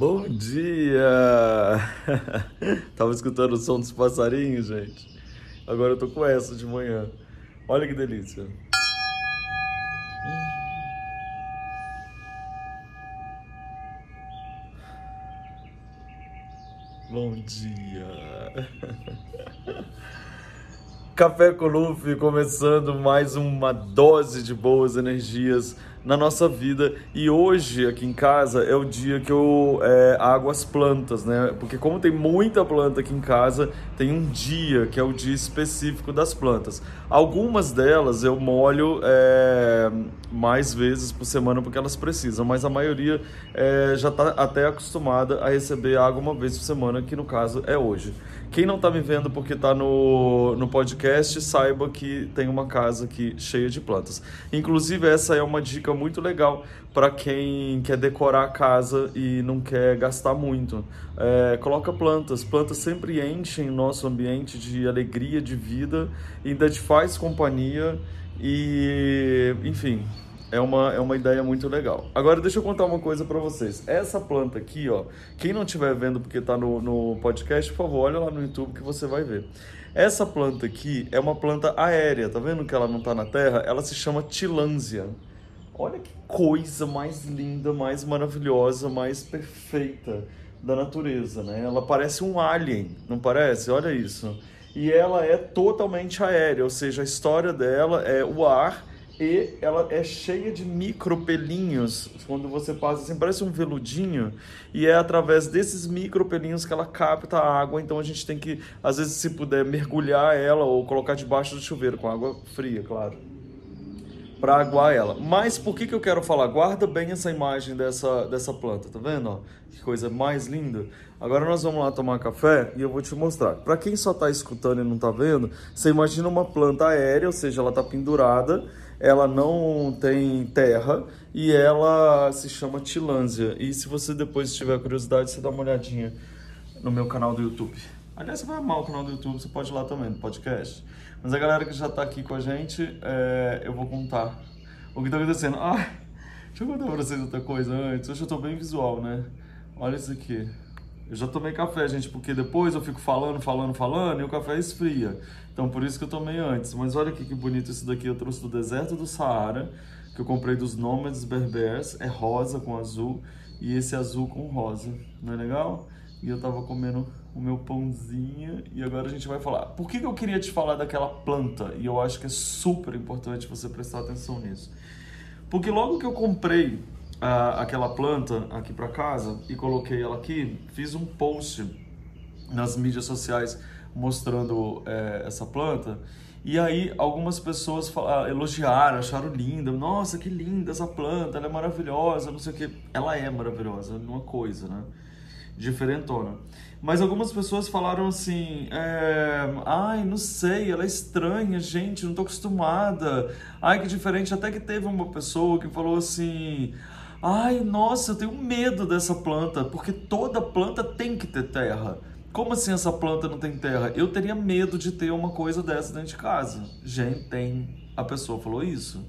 Bom dia! Tava escutando o som dos passarinhos, gente. Agora eu tô com essa de manhã. Olha que delícia. Bom dia! Café com Luffy começando mais uma dose de boas energias na nossa vida. E hoje, aqui em casa, é o dia que eu é, água as plantas, né? Porque como tem muita planta aqui em casa, tem um dia que é o dia específico das plantas. Algumas delas eu molho é, mais vezes por semana porque elas precisam, mas a maioria é, já está até acostumada a receber água uma vez por semana, que no caso é hoje. Quem não está me vendo porque está no, no podcast, saiba que tem uma casa aqui cheia de plantas. Inclusive, essa é uma dica muito legal para quem quer decorar a casa e não quer gastar muito. É, coloca plantas. Plantas sempre enchem nosso ambiente de alegria, de vida, ainda te faz companhia e, enfim, é uma, é uma ideia muito legal. Agora deixa eu contar uma coisa para vocês. Essa planta aqui, ó, quem não estiver vendo porque está no, no podcast, por favor, olha lá no YouTube que você vai ver. Essa planta aqui é uma planta aérea, tá vendo que ela não está na terra? Ela se chama tilânsia. Olha que coisa mais linda, mais maravilhosa, mais perfeita da natureza, né? Ela parece um alien, não parece? Olha isso. E ela é totalmente aérea, ou seja, a história dela é o ar e ela é cheia de micro pelinhos. Quando você passa assim, parece um veludinho, e é através desses micro pelinhos que ela capta a água. Então a gente tem que, às vezes, se puder, mergulhar ela ou colocar debaixo do chuveiro com água fria, claro, para aguar ela. Mas por que, que eu quero falar? Guarda bem essa imagem dessa, dessa planta, tá vendo? Ó? Que coisa mais linda. Agora nós vamos lá tomar café e eu vou te mostrar. Para quem só está escutando e não está vendo, você imagina uma planta aérea, ou seja, ela está pendurada ela não tem terra e ela se chama tilânsia. E se você depois tiver curiosidade, você dá uma olhadinha no meu canal do YouTube. Aliás, você vai amar o canal do YouTube, você pode ir lá também, no podcast. Mas a galera que já está aqui com a gente, é, eu vou contar o que está acontecendo. Ah, deixa eu contar para vocês outra coisa antes. Hoje eu estou bem visual, né? Olha isso aqui. Eu já tomei café, gente, porque depois eu fico falando, falando, falando e o café esfria. Então por isso que eu tomei antes. Mas olha aqui que bonito isso daqui. Eu trouxe do deserto do Saara, que eu comprei dos Nômades Berbers. É rosa com azul e esse azul com rosa. Não é legal? E eu tava comendo o meu pãozinho e agora a gente vai falar. Por que, que eu queria te falar daquela planta? E eu acho que é super importante você prestar atenção nisso. Porque logo que eu comprei aquela planta aqui para casa e coloquei ela aqui, fiz um post nas mídias sociais mostrando é, essa planta. E aí algumas pessoas falaram, ah, elogiaram, acharam linda. Nossa, que linda essa planta, ela é maravilhosa, não sei o que. Ela é maravilhosa, numa coisa, né? Diferentona. Mas algumas pessoas falaram assim: é, ai, não sei, ela é estranha, gente, não tô acostumada. Ai, que diferente. Até que teve uma pessoa que falou assim: Ai, nossa, eu tenho medo dessa planta, porque toda planta tem que ter terra. Como assim essa planta não tem terra? Eu teria medo de ter uma coisa dessa dentro de casa. Gente, tem. A pessoa falou isso.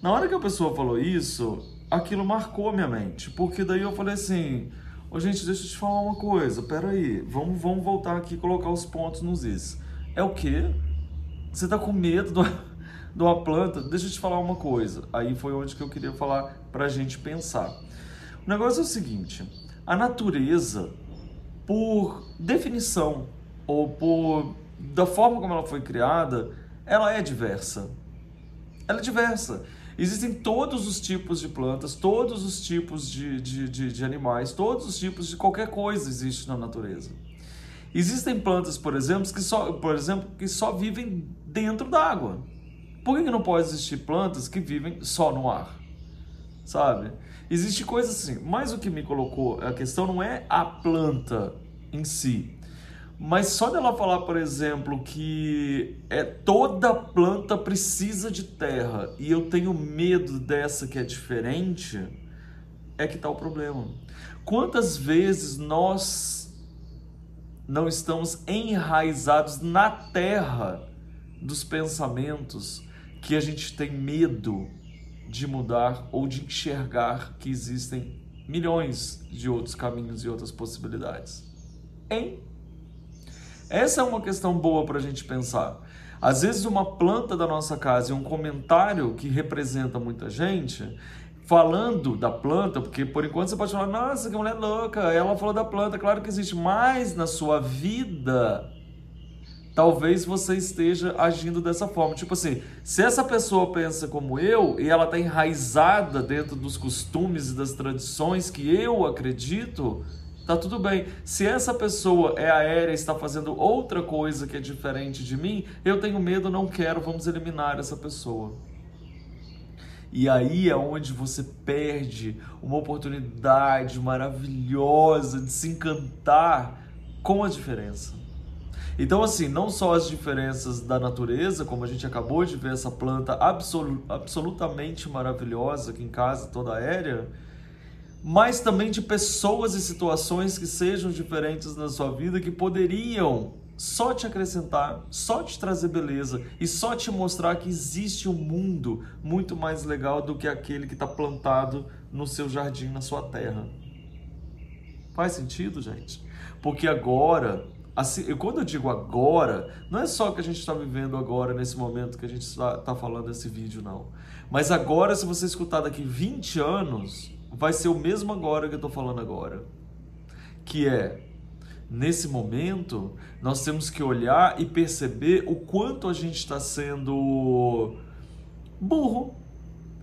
Na hora que a pessoa falou isso, aquilo marcou minha mente, porque daí eu falei assim: Ô, gente, deixa eu te falar uma coisa, peraí, vamos, vamos voltar aqui e colocar os pontos nos is. É o quê? Você tá com medo do de uma planta, deixa eu te falar uma coisa. Aí foi onde que eu queria falar para a gente pensar. O negócio é o seguinte: a natureza, por definição ou por da forma como ela foi criada, ela é diversa. Ela é diversa. Existem todos os tipos de plantas, todos os tipos de, de, de, de animais, todos os tipos de qualquer coisa existe na natureza. Existem plantas, por exemplo, que só, por exemplo, que só vivem dentro d'água. Por que não pode existir plantas que vivem só no ar? Sabe? Existe coisas assim. Mas o que me colocou, a questão não é a planta em si. Mas só dela falar, por exemplo, que é toda planta precisa de terra e eu tenho medo dessa que é diferente, é que está o problema. Quantas vezes nós não estamos enraizados na terra dos pensamentos que a gente tem medo de mudar ou de enxergar que existem milhões de outros caminhos e outras possibilidades. Hein? Essa é uma questão boa para a gente pensar. Às vezes, uma planta da nossa casa e um comentário que representa muita gente, falando da planta, porque por enquanto você pode falar, nossa, que mulher louca, ela falou da planta, claro que existe, mas na sua vida talvez você esteja agindo dessa forma. Tipo assim, se essa pessoa pensa como eu e ela está enraizada dentro dos costumes e das tradições que eu acredito, tá tudo bem. Se essa pessoa é aérea está fazendo outra coisa que é diferente de mim, eu tenho medo, não quero, vamos eliminar essa pessoa. E aí é onde você perde uma oportunidade maravilhosa de se encantar com a diferença. Então, assim, não só as diferenças da natureza, como a gente acabou de ver essa planta absolu absolutamente maravilhosa aqui em casa, toda aérea, mas também de pessoas e situações que sejam diferentes na sua vida que poderiam só te acrescentar, só te trazer beleza e só te mostrar que existe um mundo muito mais legal do que aquele que está plantado no seu jardim, na sua terra. Faz sentido, gente? Porque agora Assim, quando eu digo agora, não é só que a gente está vivendo agora, nesse momento que a gente está tá falando esse vídeo, não. Mas agora, se você escutar daqui 20 anos, vai ser o mesmo agora que eu estou falando agora. Que é, nesse momento, nós temos que olhar e perceber o quanto a gente está sendo burro.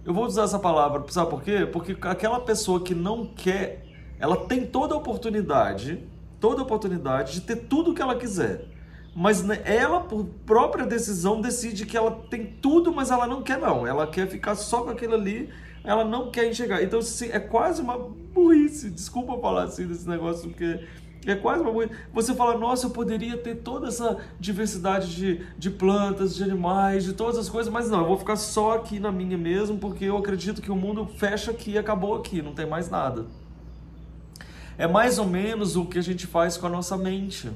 Eu vou usar essa palavra, sabe por quê? Porque aquela pessoa que não quer, ela tem toda a oportunidade toda a oportunidade de ter tudo o que ela quiser. Mas né, ela, por própria decisão, decide que ela tem tudo, mas ela não quer, não. Ela quer ficar só com aquilo ali, ela não quer enxergar. Então, assim, é quase uma burrice. Desculpa falar assim desse negócio, porque é quase uma burrice. Você fala, nossa, eu poderia ter toda essa diversidade de, de plantas, de animais, de todas as coisas, mas não, eu vou ficar só aqui na minha mesmo, porque eu acredito que o mundo fecha aqui e acabou aqui, não tem mais nada. É mais ou menos o que a gente faz com a nossa mente.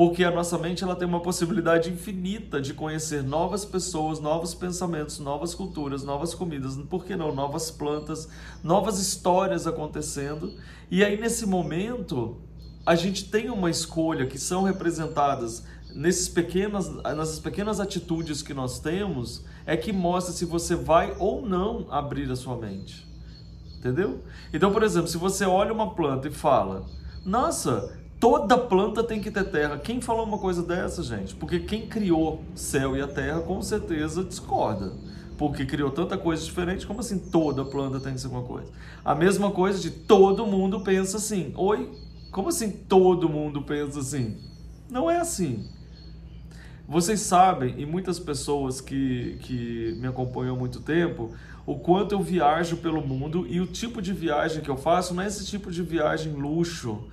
Porque a nossa mente ela tem uma possibilidade infinita de conhecer novas pessoas, novos pensamentos, novas culturas, novas comidas, por que não? Novas plantas, novas histórias acontecendo. E aí nesse momento, a gente tem uma escolha que são representadas nesses pequenas, nessas pequenas atitudes que nós temos, é que mostra se você vai ou não abrir a sua mente. Entendeu? Então, por exemplo, se você olha uma planta e fala: Nossa, toda planta tem que ter terra. Quem falou uma coisa dessa, gente? Porque quem criou céu e a terra com certeza discorda. Porque criou tanta coisa diferente, como assim toda planta tem que ser uma coisa? A mesma coisa de todo mundo pensa assim. Oi? Como assim todo mundo pensa assim? Não é assim. Vocês sabem, e muitas pessoas que, que me acompanham há muito tempo, o quanto eu viajo pelo mundo e o tipo de viagem que eu faço não é esse tipo de viagem luxo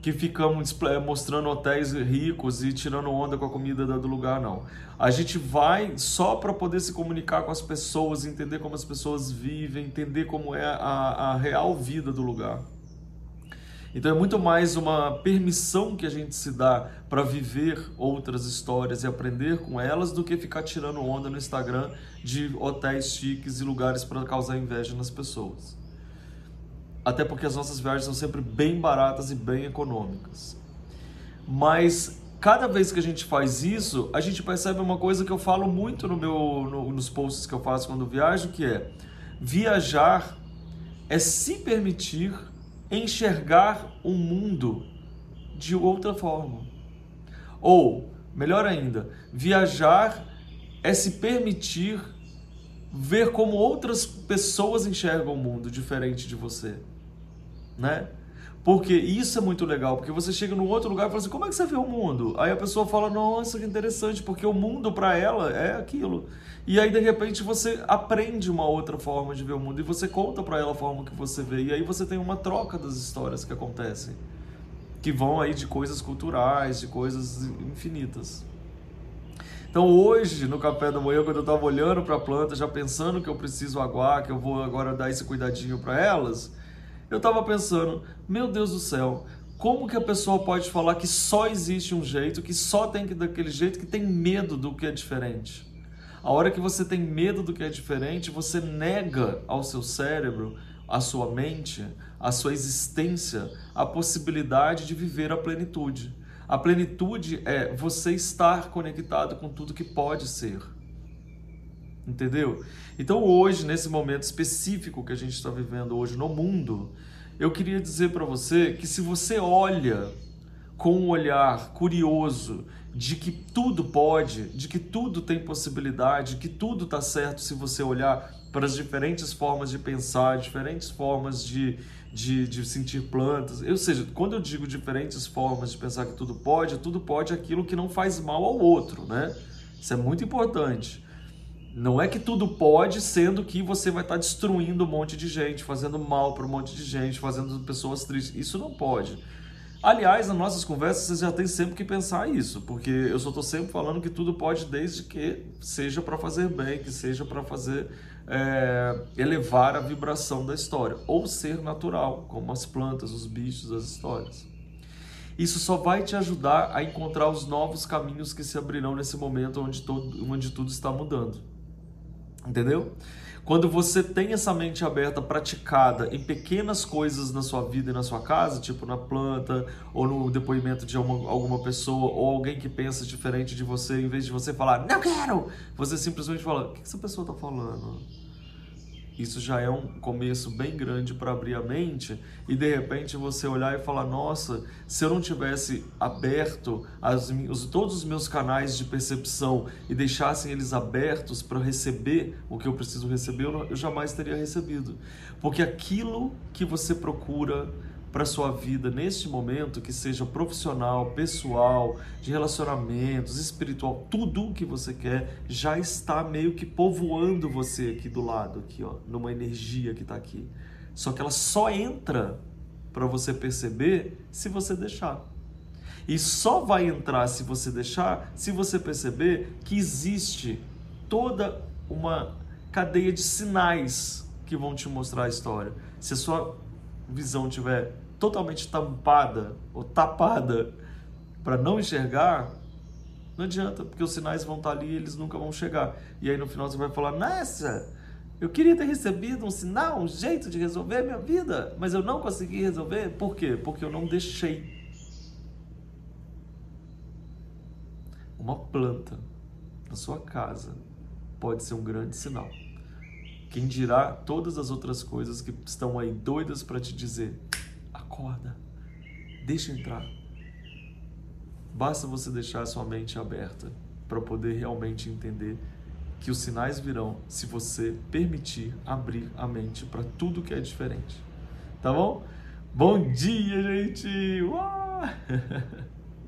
que ficamos mostrando hotéis ricos e tirando onda com a comida do lugar, não. A gente vai só para poder se comunicar com as pessoas, entender como as pessoas vivem, entender como é a, a real vida do lugar. Então é muito mais uma permissão que a gente se dá para viver outras histórias e aprender com elas do que ficar tirando onda no Instagram de hotéis chiques e lugares para causar inveja nas pessoas. Até porque as nossas viagens são sempre bem baratas e bem econômicas. Mas cada vez que a gente faz isso, a gente percebe uma coisa que eu falo muito no meu, no, nos posts que eu faço quando viajo, que é viajar é se permitir enxergar o mundo de outra forma. Ou, melhor ainda, viajar é se permitir ver como outras pessoas enxergam o mundo diferente de você, né? Porque isso é muito legal, porque você chega num outro lugar e fala assim, como é que você vê o mundo? Aí a pessoa fala, nossa, que interessante, porque o mundo para ela é aquilo. E aí de repente você aprende uma outra forma de ver o mundo e você conta para ela a forma que você vê. E aí você tem uma troca das histórias que acontecem, que vão aí de coisas culturais, de coisas infinitas. Então hoje, no café da manhã, quando eu estava olhando para a planta, já pensando que eu preciso aguar, que eu vou agora dar esse cuidadinho para elas, eu estava pensando, meu Deus do céu, como que a pessoa pode falar que só existe um jeito, que só tem que daquele jeito, que tem medo do que é diferente? A hora que você tem medo do que é diferente, você nega ao seu cérebro à sua mente, à sua existência, a possibilidade de viver a plenitude. A plenitude é você estar conectado com tudo que pode ser. Entendeu? Então, hoje, nesse momento específico que a gente está vivendo hoje no mundo, eu queria dizer para você que se você olha com um olhar curioso de que tudo pode, de que tudo tem possibilidade, que tudo está certo se você olhar para as diferentes formas de pensar, diferentes formas de, de, de sentir plantas. Ou seja, quando eu digo diferentes formas de pensar que tudo pode, tudo pode aquilo que não faz mal ao outro, né? Isso é muito importante. Não é que tudo pode, sendo que você vai estar destruindo um monte de gente, fazendo mal para um monte de gente, fazendo pessoas tristes. Isso não pode. Aliás, nas nossas conversas você já tem sempre que pensar isso, porque eu só estou sempre falando que tudo pode desde que seja para fazer bem, que seja para fazer é, elevar a vibração da história, ou ser natural, como as plantas, os bichos, as histórias. Isso só vai te ajudar a encontrar os novos caminhos que se abrirão nesse momento onde, todo, onde tudo está mudando. Entendeu? Quando você tem essa mente aberta, praticada em pequenas coisas na sua vida e na sua casa, tipo na planta, ou no depoimento de uma, alguma pessoa, ou alguém que pensa diferente de você, em vez de você falar, não quero, você simplesmente fala, o que essa pessoa está falando? Isso já é um começo bem grande para abrir a mente e de repente você olhar e falar: nossa, se eu não tivesse aberto as, os, todos os meus canais de percepção e deixassem eles abertos para receber o que eu preciso receber, eu, eu jamais teria recebido. Porque aquilo que você procura para sua vida neste momento, que seja profissional, pessoal, de relacionamentos, espiritual, tudo o que você quer já está meio que povoando você aqui do lado, aqui, ó, numa energia que está aqui. Só que ela só entra para você perceber se você deixar. E só vai entrar se você deixar, se você perceber que existe toda uma cadeia de sinais que vão te mostrar a história. Se a sua visão tiver totalmente tampada ou tapada para não enxergar, não adianta, porque os sinais vão estar tá ali e eles nunca vão chegar. E aí no final você vai falar: Nossa, eu queria ter recebido um sinal, um jeito de resolver a minha vida, mas eu não consegui resolver. Por quê? Porque eu não deixei. Uma planta na sua casa pode ser um grande sinal. Quem dirá todas as outras coisas que estão aí doidas para te dizer: acorda, deixa entrar. Basta você deixar a sua mente aberta para poder realmente entender que os sinais virão se você permitir abrir a mente para tudo que é diferente. Tá bom? Bom dia, gente! Uau!